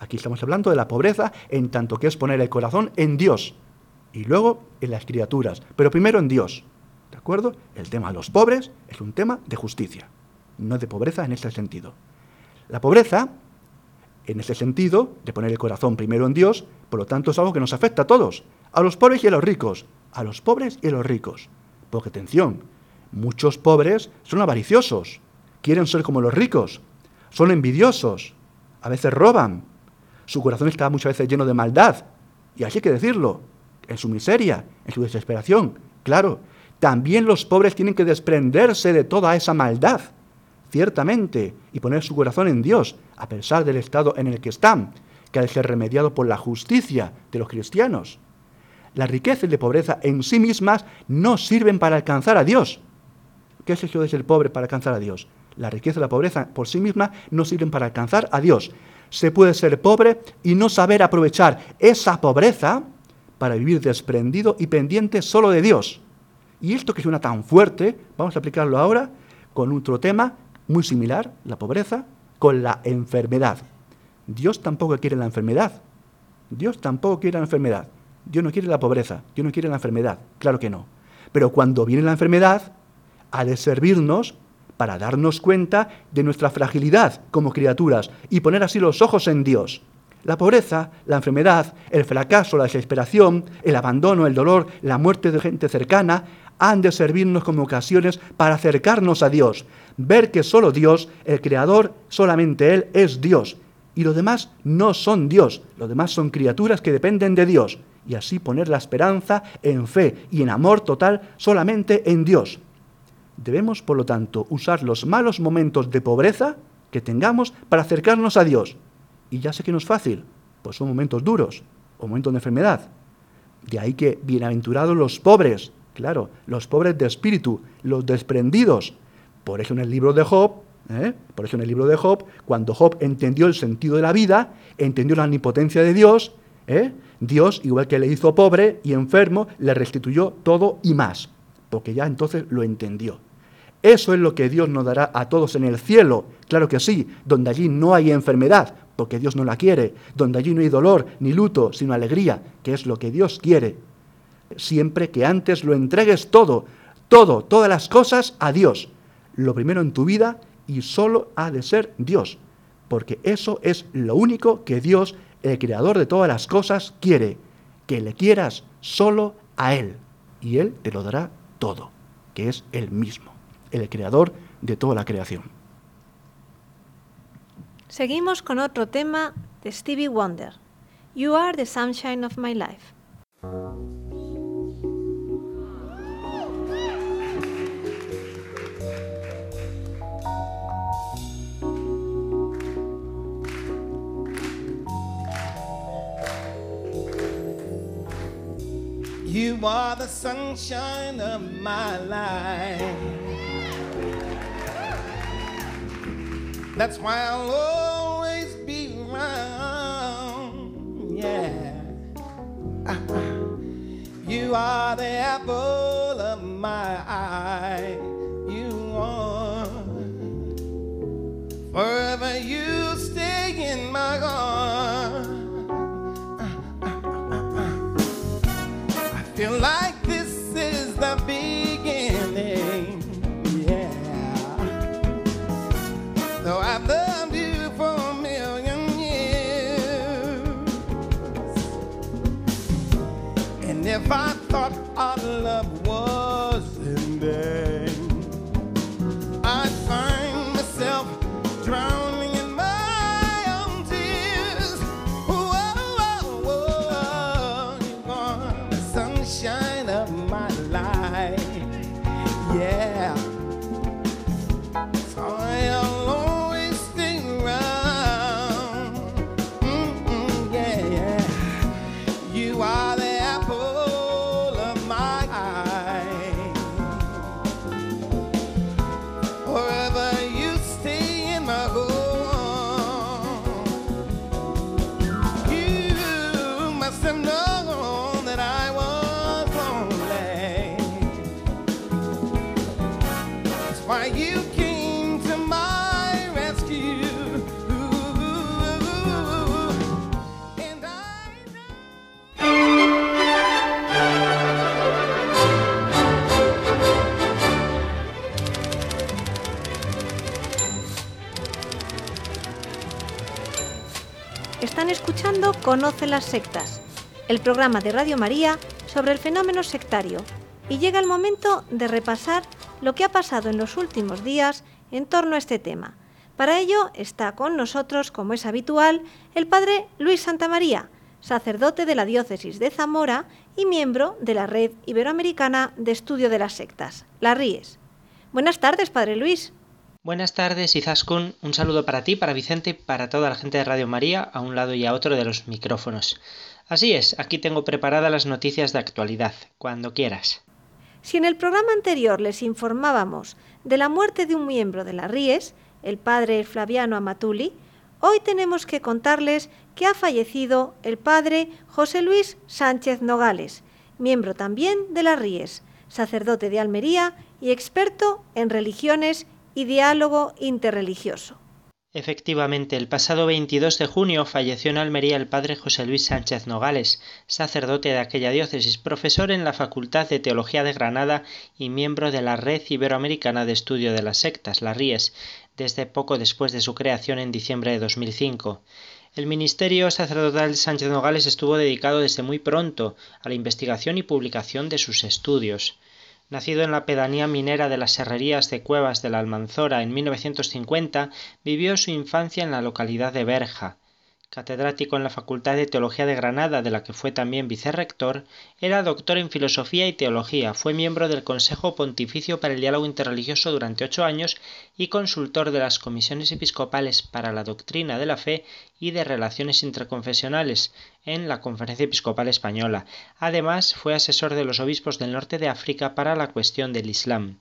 Aquí estamos hablando de la pobreza en tanto que es poner el corazón en Dios y luego en las criaturas, pero primero en Dios. ¿De acuerdo? El tema de los pobres es un tema de justicia, no de pobreza en ese sentido. La pobreza, en ese sentido, de poner el corazón primero en Dios, por lo tanto es algo que nos afecta a todos, a los pobres y a los ricos, a los pobres y a los ricos. Porque atención, muchos pobres son avariciosos, quieren ser como los ricos, son envidiosos, a veces roban, su corazón está muchas veces lleno de maldad, y así hay que decirlo, en su miseria, en su desesperación. Claro, también los pobres tienen que desprenderse de toda esa maldad, ciertamente, y poner su corazón en Dios, a pesar del estado en el que están, que ha de ser remediado por la justicia de los cristianos. La riqueza y la pobreza en sí mismas no sirven para alcanzar a Dios. ¿Qué es eso de ser pobre para alcanzar a Dios? La riqueza y la pobreza por sí mismas no sirven para alcanzar a Dios. Se puede ser pobre y no saber aprovechar esa pobreza para vivir desprendido y pendiente solo de Dios. Y esto que suena tan fuerte, vamos a aplicarlo ahora con otro tema muy similar, la pobreza, con la enfermedad. Dios tampoco quiere la enfermedad. Dios tampoco quiere la enfermedad. Dios no quiere la pobreza, Dios no quiere la enfermedad, claro que no. Pero cuando viene la enfermedad, ha de servirnos para darnos cuenta de nuestra fragilidad como criaturas y poner así los ojos en Dios. La pobreza, la enfermedad, el fracaso, la desesperación, el abandono, el dolor, la muerte de gente cercana, han de servirnos como ocasiones para acercarnos a Dios, ver que solo Dios, el Creador, solamente Él es Dios, y los demás no son Dios, los demás son criaturas que dependen de Dios, y así poner la esperanza en fe y en amor total solamente en Dios. Debemos, por lo tanto, usar los malos momentos de pobreza que tengamos para acercarnos a Dios. Y ya sé que no es fácil, pues son momentos duros o momentos de enfermedad. De ahí que bienaventurados los pobres, claro, los pobres de espíritu, los desprendidos. Por eso en el libro de Job, ¿eh? por eso en el libro de Job, cuando Job entendió el sentido de la vida, entendió la omnipotencia de Dios, ¿eh? Dios, igual que le hizo pobre y enfermo, le restituyó todo y más, porque ya entonces lo entendió. Eso es lo que Dios nos dará a todos en el cielo, claro que sí, donde allí no hay enfermedad, porque Dios no la quiere, donde allí no hay dolor ni luto, sino alegría, que es lo que Dios quiere. Siempre que antes lo entregues todo, todo, todas las cosas a Dios. Lo primero en tu vida y solo ha de ser Dios, porque eso es lo único que Dios, el creador de todas las cosas, quiere, que le quieras solo a Él, y Él te lo dará todo, que es Él mismo, el creador de toda la creación. Seguimos con otro tema de Stevie Wonder. You are the sunshine of my life. Sunshine of my life. That's why I'll always be around. Yeah. You are the apple of my Conoce las sectas, el programa de Radio María sobre el fenómeno sectario. Y llega el momento de repasar lo que ha pasado en los últimos días en torno a este tema. Para ello está con nosotros, como es habitual, el padre Luis Santamaría, sacerdote de la diócesis de Zamora y miembro de la Red Iberoamericana de Estudio de las Sectas, la RIES. Buenas tardes, padre Luis. Buenas tardes, Izaskun. Un saludo para ti, para Vicente y para toda la gente de Radio María, a un lado y a otro de los micrófonos. Así es, aquí tengo preparadas las noticias de actualidad, cuando quieras. Si en el programa anterior les informábamos de la muerte de un miembro de la RIES, el padre Flaviano Amatuli, hoy tenemos que contarles que ha fallecido el padre José Luis Sánchez Nogales, miembro también de la RIES, sacerdote de Almería y experto en religiones y diálogo interreligioso. Efectivamente, el pasado 22 de junio falleció en Almería el padre José Luis Sánchez Nogales, sacerdote de aquella diócesis, profesor en la Facultad de Teología de Granada y miembro de la Red Iberoamericana de Estudio de las Sectas, la RIES, desde poco después de su creación en diciembre de 2005. El ministerio sacerdotal de Sánchez Nogales estuvo dedicado desde muy pronto a la investigación y publicación de sus estudios. Nacido en la pedanía minera de las Serrerías de Cuevas de la Almanzora en 1950, vivió su infancia en la localidad de Berja. Catedrático en la Facultad de Teología de Granada, de la que fue también vicerrector, era doctor en Filosofía y Teología, fue miembro del Consejo Pontificio para el Diálogo Interreligioso durante ocho años y consultor de las comisiones episcopales para la doctrina de la fe y de relaciones interconfesionales en la Conferencia Episcopal Española. Además, fue asesor de los obispos del norte de África para la cuestión del Islam.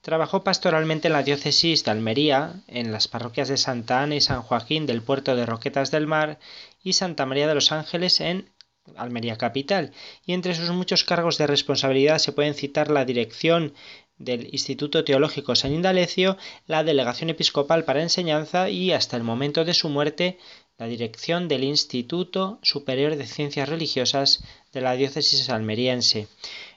Trabajó pastoralmente en la diócesis de Almería, en las parroquias de Santa Ana y San Joaquín del puerto de Roquetas del Mar y Santa María de los Ángeles en Almería capital, y entre sus muchos cargos de responsabilidad se pueden citar la dirección del Instituto Teológico San Indalecio, la Delegación Episcopal para Enseñanza y, hasta el momento de su muerte, la dirección del Instituto Superior de Ciencias Religiosas de la diócesis almeriense.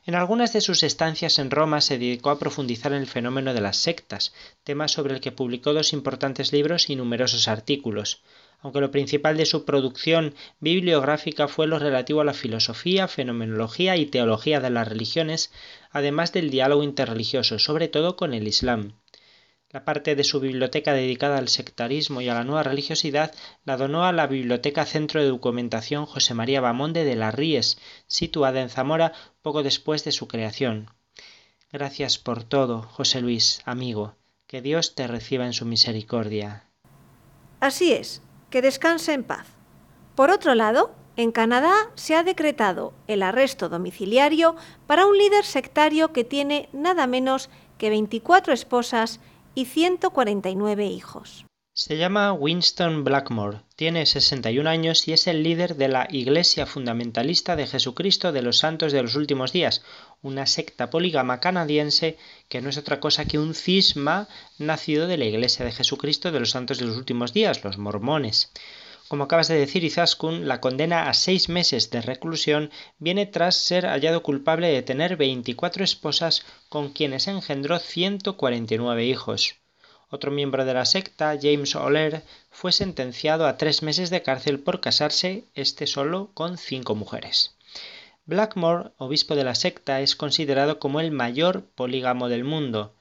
En algunas de sus estancias en Roma se dedicó a profundizar en el fenómeno de las sectas, tema sobre el que publicó dos importantes libros y numerosos artículos. Aunque lo principal de su producción bibliográfica fue lo relativo a la filosofía, fenomenología y teología de las religiones, además del diálogo interreligioso, sobre todo con el Islam. La parte de su biblioteca dedicada al sectarismo y a la nueva religiosidad la donó a la Biblioteca Centro de Documentación José María Bamonde de las Ríes, situada en Zamora poco después de su creación. Gracias por todo, José Luis, amigo. Que Dios te reciba en su misericordia. Así es, que descanse en paz. Por otro lado, en Canadá se ha decretado el arresto domiciliario para un líder sectario que tiene nada menos que 24 esposas y 149 hijos. Se llama Winston Blackmore, tiene 61 años y es el líder de la Iglesia Fundamentalista de Jesucristo de los Santos de los Últimos Días, una secta polígama canadiense que no es otra cosa que un cisma nacido de la Iglesia de Jesucristo de los Santos de los Últimos Días, los mormones. Como acabas de decir, Izaskun, la condena a seis meses de reclusión viene tras ser hallado culpable de tener 24 esposas con quienes engendró 149 hijos. Otro miembro de la secta, James Oller, fue sentenciado a tres meses de cárcel por casarse, este solo, con cinco mujeres. Blackmore, obispo de la secta, es considerado como el mayor polígamo del mundo.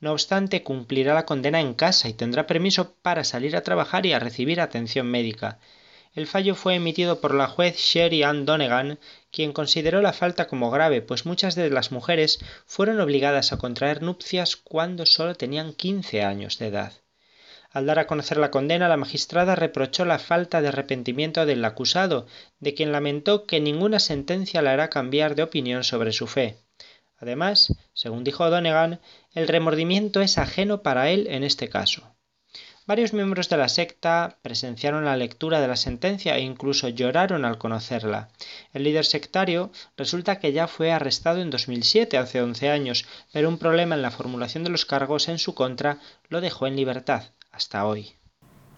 No obstante, cumplirá la condena en casa y tendrá permiso para salir a trabajar y a recibir atención médica. El fallo fue emitido por la juez Sherry Ann Donegan, quien consideró la falta como grave, pues muchas de las mujeres fueron obligadas a contraer nupcias cuando solo tenían 15 años de edad. Al dar a conocer la condena, la magistrada reprochó la falta de arrepentimiento del acusado, de quien lamentó que ninguna sentencia le hará cambiar de opinión sobre su fe. Además, según dijo Donegan, el remordimiento es ajeno para él en este caso. Varios miembros de la secta presenciaron la lectura de la sentencia e incluso lloraron al conocerla. El líder sectario resulta que ya fue arrestado en 2007, hace 11 años, pero un problema en la formulación de los cargos en su contra lo dejó en libertad hasta hoy.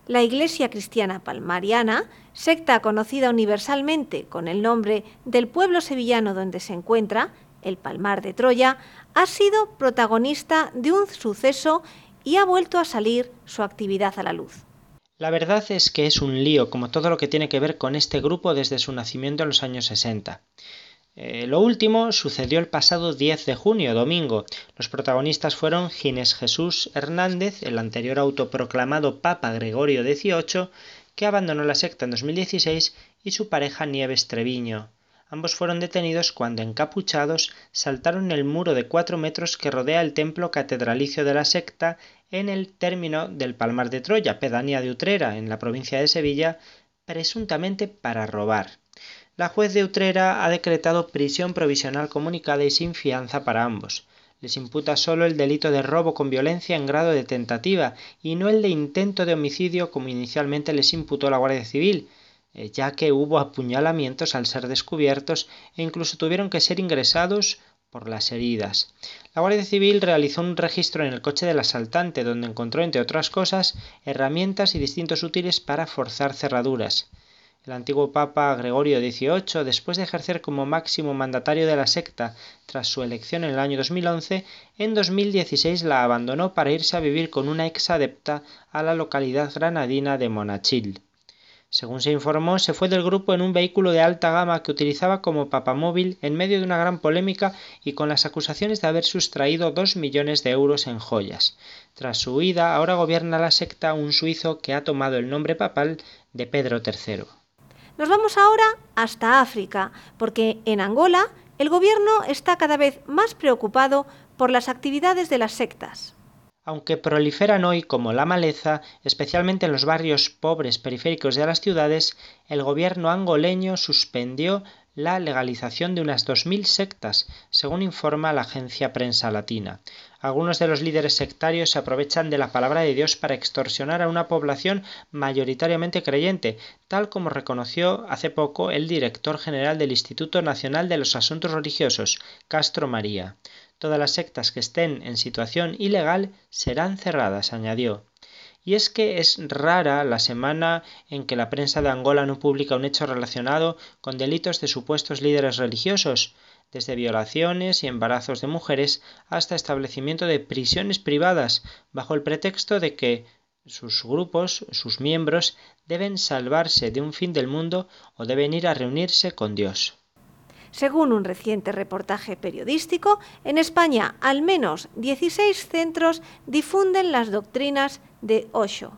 La Iglesia Cristiana Palmariana, secta conocida universalmente con el nombre del pueblo sevillano donde se encuentra, el Palmar de Troya, ha sido protagonista de un suceso y ha vuelto a salir su actividad a la luz. La verdad es que es un lío, como todo lo que tiene que ver con este grupo desde su nacimiento en los años 60. Eh, lo último sucedió el pasado 10 de junio, domingo. Los protagonistas fueron Ginés Jesús Hernández, el anterior autoproclamado Papa Gregorio XVIII, que abandonó la secta en 2016, y su pareja Nieves Treviño. Ambos fueron detenidos cuando, encapuchados, saltaron el muro de cuatro metros que rodea el templo catedralicio de la secta en el término del Palmar de Troya, pedanía de Utrera, en la provincia de Sevilla, presuntamente para robar. La juez de Utrera ha decretado prisión provisional comunicada y sin fianza para ambos. Les imputa solo el delito de robo con violencia en grado de tentativa y no el de intento de homicidio como inicialmente les imputó la Guardia Civil, ya que hubo apuñalamientos al ser descubiertos e incluso tuvieron que ser ingresados por las heridas. La Guardia Civil realizó un registro en el coche del asaltante donde encontró, entre otras cosas, herramientas y distintos útiles para forzar cerraduras. El antiguo Papa Gregorio XVIII, después de ejercer como máximo mandatario de la secta tras su elección en el año 2011, en 2016 la abandonó para irse a vivir con una ex adepta a la localidad granadina de Monachil. Según se informó, se fue del grupo en un vehículo de alta gama que utilizaba como papamóvil en medio de una gran polémica y con las acusaciones de haber sustraído dos millones de euros en joyas. Tras su huida, ahora gobierna la secta un suizo que ha tomado el nombre papal de Pedro III. Nos vamos ahora hasta África, porque en Angola el gobierno está cada vez más preocupado por las actividades de las sectas aunque proliferan hoy como la maleza, especialmente en los barrios pobres periféricos de las ciudades, el gobierno angoleño suspendió la legalización de unas 2.000 sectas, según informa la agencia Prensa Latina. Algunos de los líderes sectarios se aprovechan de la palabra de Dios para extorsionar a una población mayoritariamente creyente, tal como reconoció hace poco el director general del Instituto Nacional de los Asuntos Religiosos, Castro María. Todas las sectas que estén en situación ilegal serán cerradas, añadió. Y es que es rara la semana en que la prensa de Angola no publica un hecho relacionado con delitos de supuestos líderes religiosos, desde violaciones y embarazos de mujeres hasta establecimiento de prisiones privadas, bajo el pretexto de que sus grupos, sus miembros, deben salvarse de un fin del mundo o deben ir a reunirse con Dios. Según un reciente reportaje periodístico, en España al menos 16 centros difunden las doctrinas de Osho.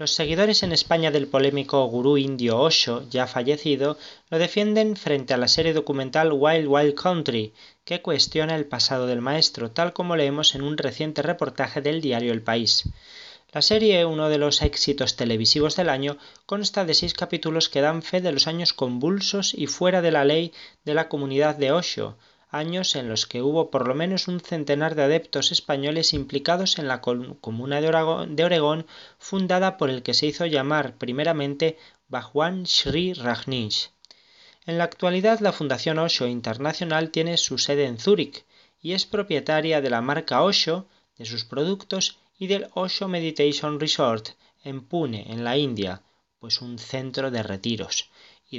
Los seguidores en España del polémico gurú indio Osho, ya fallecido, lo defienden frente a la serie documental Wild Wild Country, que cuestiona el pasado del maestro, tal como leemos en un reciente reportaje del diario El País. La serie, uno de los éxitos televisivos del año, consta de seis capítulos que dan fe de los años convulsos y fuera de la ley de la comunidad de Osho, años en los que hubo por lo menos un centenar de adeptos españoles implicados en la comuna de Oregón, fundada por el que se hizo llamar primeramente Bhagwan Sri Rajneesh. En la actualidad la Fundación Osho Internacional tiene su sede en Zúrich y es propietaria de la marca Osho, de sus productos y del Osho Meditation Resort en Pune, en la India, pues un centro de retiros y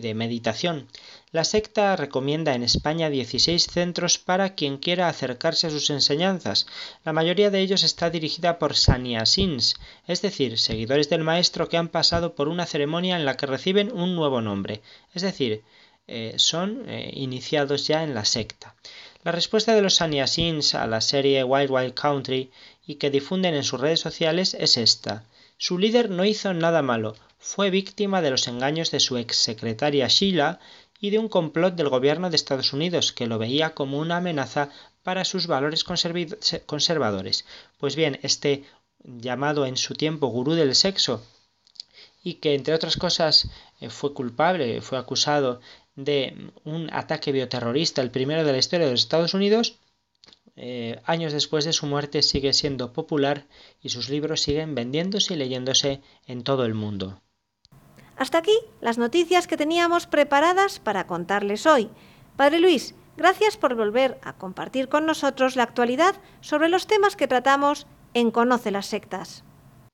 de, meditación. La secta recomienda en España 16 centros para quien quiera acercarse a sus enseñanzas. La mayoría de ellos está dirigida por sannyasins, es decir, seguidores del maestro que han pasado por una ceremonia en la que reciben un nuevo nombre, es decir, eh, son eh, iniciados ya en la secta. La respuesta de los sannyasins a la serie Wild Wild Country y que difunden en sus redes sociales es esta. Su líder no hizo nada malo, fue víctima de los engaños de su exsecretaria Sheila y de un complot del gobierno de Estados Unidos que lo veía como una amenaza para sus valores conservadores. Pues bien, este llamado en su tiempo gurú del sexo y que entre otras cosas eh, fue culpable, fue acusado de un ataque bioterrorista, el primero de la historia de los Estados Unidos, eh, años después de su muerte sigue siendo popular y sus libros siguen vendiéndose y leyéndose en todo el mundo. Hasta aquí las noticias que teníamos preparadas para contarles hoy. Padre Luis, gracias por volver a compartir con nosotros la actualidad sobre los temas que tratamos en Conoce las Sectas.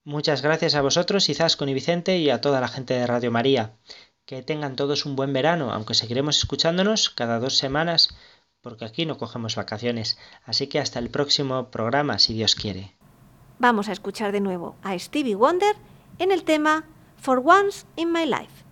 Muchas gracias a vosotros, Izascon y Vicente, y a toda la gente de Radio María. Que tengan todos un buen verano, aunque seguiremos escuchándonos cada dos semanas, porque aquí no cogemos vacaciones. Así que hasta el próximo programa, si Dios quiere. Vamos a escuchar de nuevo a Stevie Wonder en el tema for once in my life.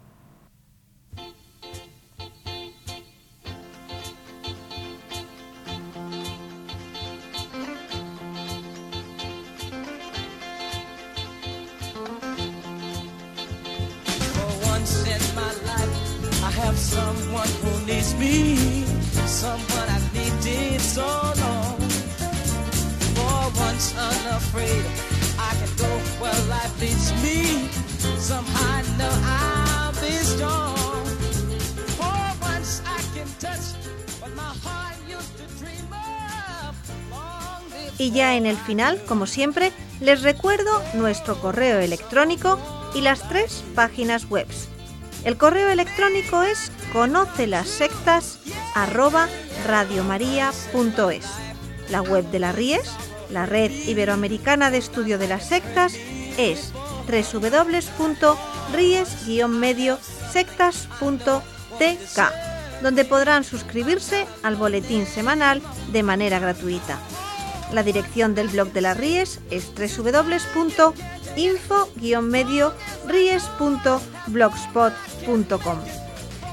someone who needs me, Y ya en el final, como siempre, les recuerdo nuestro correo electrónico y las tres páginas web. El correo electrónico es sectas La web de la RIES, la Red Iberoamericana de Estudio de las Sectas, es www.ries-mediosectas.tk, donde podrán suscribirse al boletín semanal de manera gratuita. La dirección del blog de las Ries es www.info-ries.blogspot.com.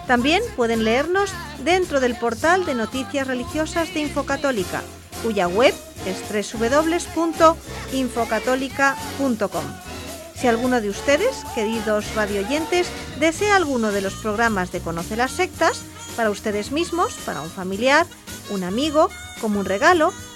También pueden leernos dentro del portal de noticias religiosas de Infocatólica, cuya web es www.infocatólica.com. Si alguno de ustedes, queridos radioyentes, desea alguno de los programas de Conoce las Sectas, para ustedes mismos, para un familiar, un amigo, como un regalo,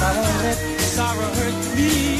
sorrow hurt, sorrow hurt me.